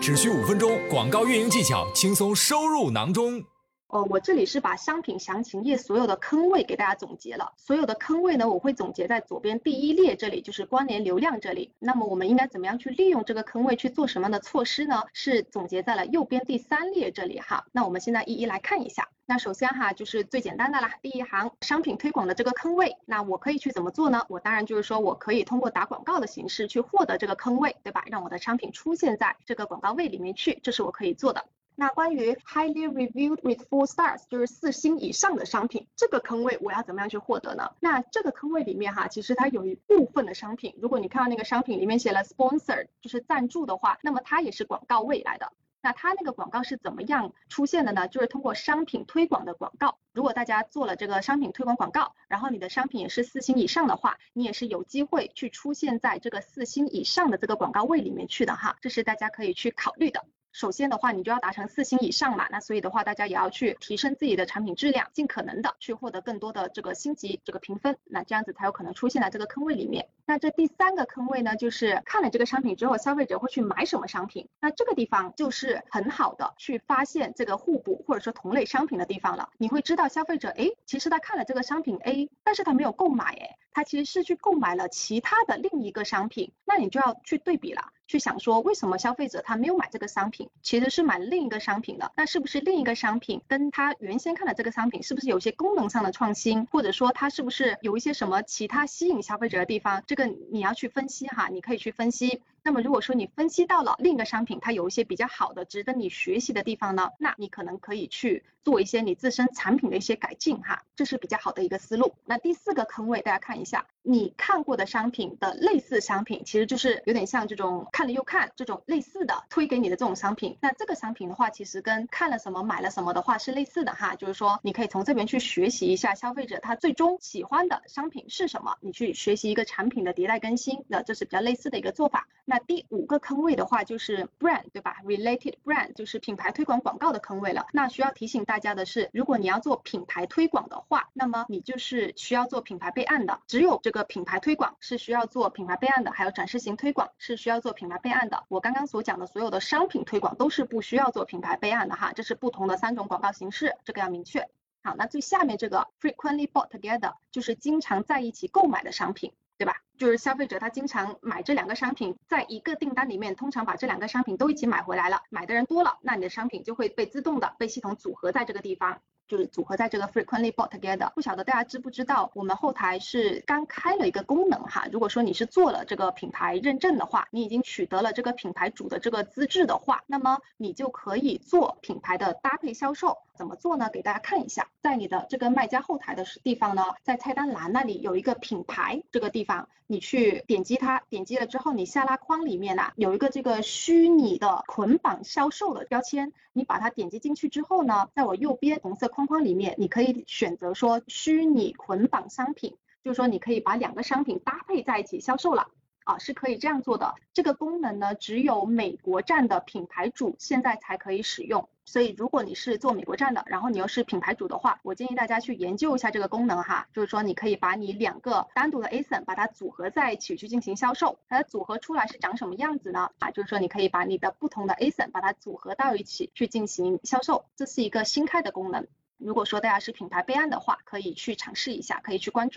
只需五分钟，广告运营技巧轻松收入囊中。哦，我这里是把商品详情页所有的坑位给大家总结了。所有的坑位呢，我会总结在左边第一列这里，就是关联流量这里。那么我们应该怎么样去利用这个坑位去做什么样的措施呢？是总结在了右边第三列这里哈。那我们现在一一来看一下。那首先哈，就是最简单的啦，第一行商品推广的这个坑位，那我可以去怎么做呢？我当然就是说我可以通过打广告的形式去获得这个坑位，对吧？让我的商品出现在这个广告位里面去，这是我可以做的。那关于 highly reviewed with four stars，就是四星以上的商品，这个坑位我要怎么样去获得呢？那这个坑位里面哈，其实它有一部分的商品，如果你看到那个商品里面写了 sponsor，就是赞助的话，那么它也是广告位来的。那它那个广告是怎么样出现的呢？就是通过商品推广的广告。如果大家做了这个商品推广广告，然后你的商品也是四星以上的话，你也是有机会去出现在这个四星以上的这个广告位里面去的哈，这是大家可以去考虑的。首先的话，你就要达成四星以上嘛，那所以的话，大家也要去提升自己的产品质量，尽可能的去获得更多的这个星级这个评分，那这样子才有可能出现在这个坑位里面。那这第三个坑位呢，就是看了这个商品之后，消费者会去买什么商品？那这个地方就是很好的去发现这个互补或者说同类商品的地方了。你会知道消费者，哎，其实他看了这个商品 A，但是他没有购买，哎，他其实是去购买了其他的另一个商品，那你就要去对比了。去想说，为什么消费者他没有买这个商品，其实是买另一个商品的？那是不是另一个商品跟他原先看的这个商品，是不是有些功能上的创新，或者说它是不是有一些什么其他吸引消费者的地方？这个你要去分析哈，你可以去分析。那么如果说你分析到了另一个商品，它有一些比较好的、值得你学习的地方呢，那你可能可以去做一些你自身产品的一些改进哈，这是比较好的一个思路。那第四个坑位，大家看一下，你看过的商品的类似商品，其实就是有点像这种看了又看这种类似的推给你的这种商品。那这个商品的话，其实跟看了什么买了什么的话是类似的哈，就是说你可以从这边去学习一下消费者他最终喜欢的商品是什么，你去学习一个产品的迭代更新，那这是比较类似的一个做法。那第五个坑位的话，就是 brand 对吧？related brand 就是品牌推广广告的坑位了。那需要提醒大家的是，如果你要做品牌推广的话，那么你就是需要做品牌备案的。只有这个品牌推广是需要做品牌备案的，还有展示型推广是需要做品牌备案的。我刚刚所讲的所有的商品推广都是不需要做品牌备案的哈，这是不同的三种广告形式，这个要明确。好，那最下面这个 frequently bought together 就是经常在一起购买的商品。对吧？就是消费者他经常买这两个商品，在一个订单里面，通常把这两个商品都一起买回来了，买的人多了，那你的商品就会被自动的被系统组合在这个地方。就是组合在这个 frequently bought together，不晓得大家知不知道，我们后台是刚开了一个功能哈。如果说你是做了这个品牌认证的话，你已经取得了这个品牌主的这个资质的话，那么你就可以做品牌的搭配销售。怎么做呢？给大家看一下，在你的这个卖家后台的地方呢，在菜单栏那里有一个品牌这个地方，你去点击它，点击了之后，你下拉框里面呢有一个这个虚拟的捆绑销售的标签，你把它点击进去之后呢，在我右边红色。框框里面，你可以选择说虚拟捆绑商品，就是说你可以把两个商品搭配在一起销售了啊，是可以这样做的。这个功能呢，只有美国站的品牌主现在才可以使用。所以如果你是做美国站的，然后你又是品牌主的话，我建议大家去研究一下这个功能哈，就是说你可以把你两个单独的 ASIN 把它组合在一起去进行销售，它组合出来是长什么样子呢？啊，就是说你可以把你的不同的 ASIN 把它组合到一起去进行销售，这是一个新开的功能。如果说大家是品牌备案的话，可以去尝试一下，可以去关注。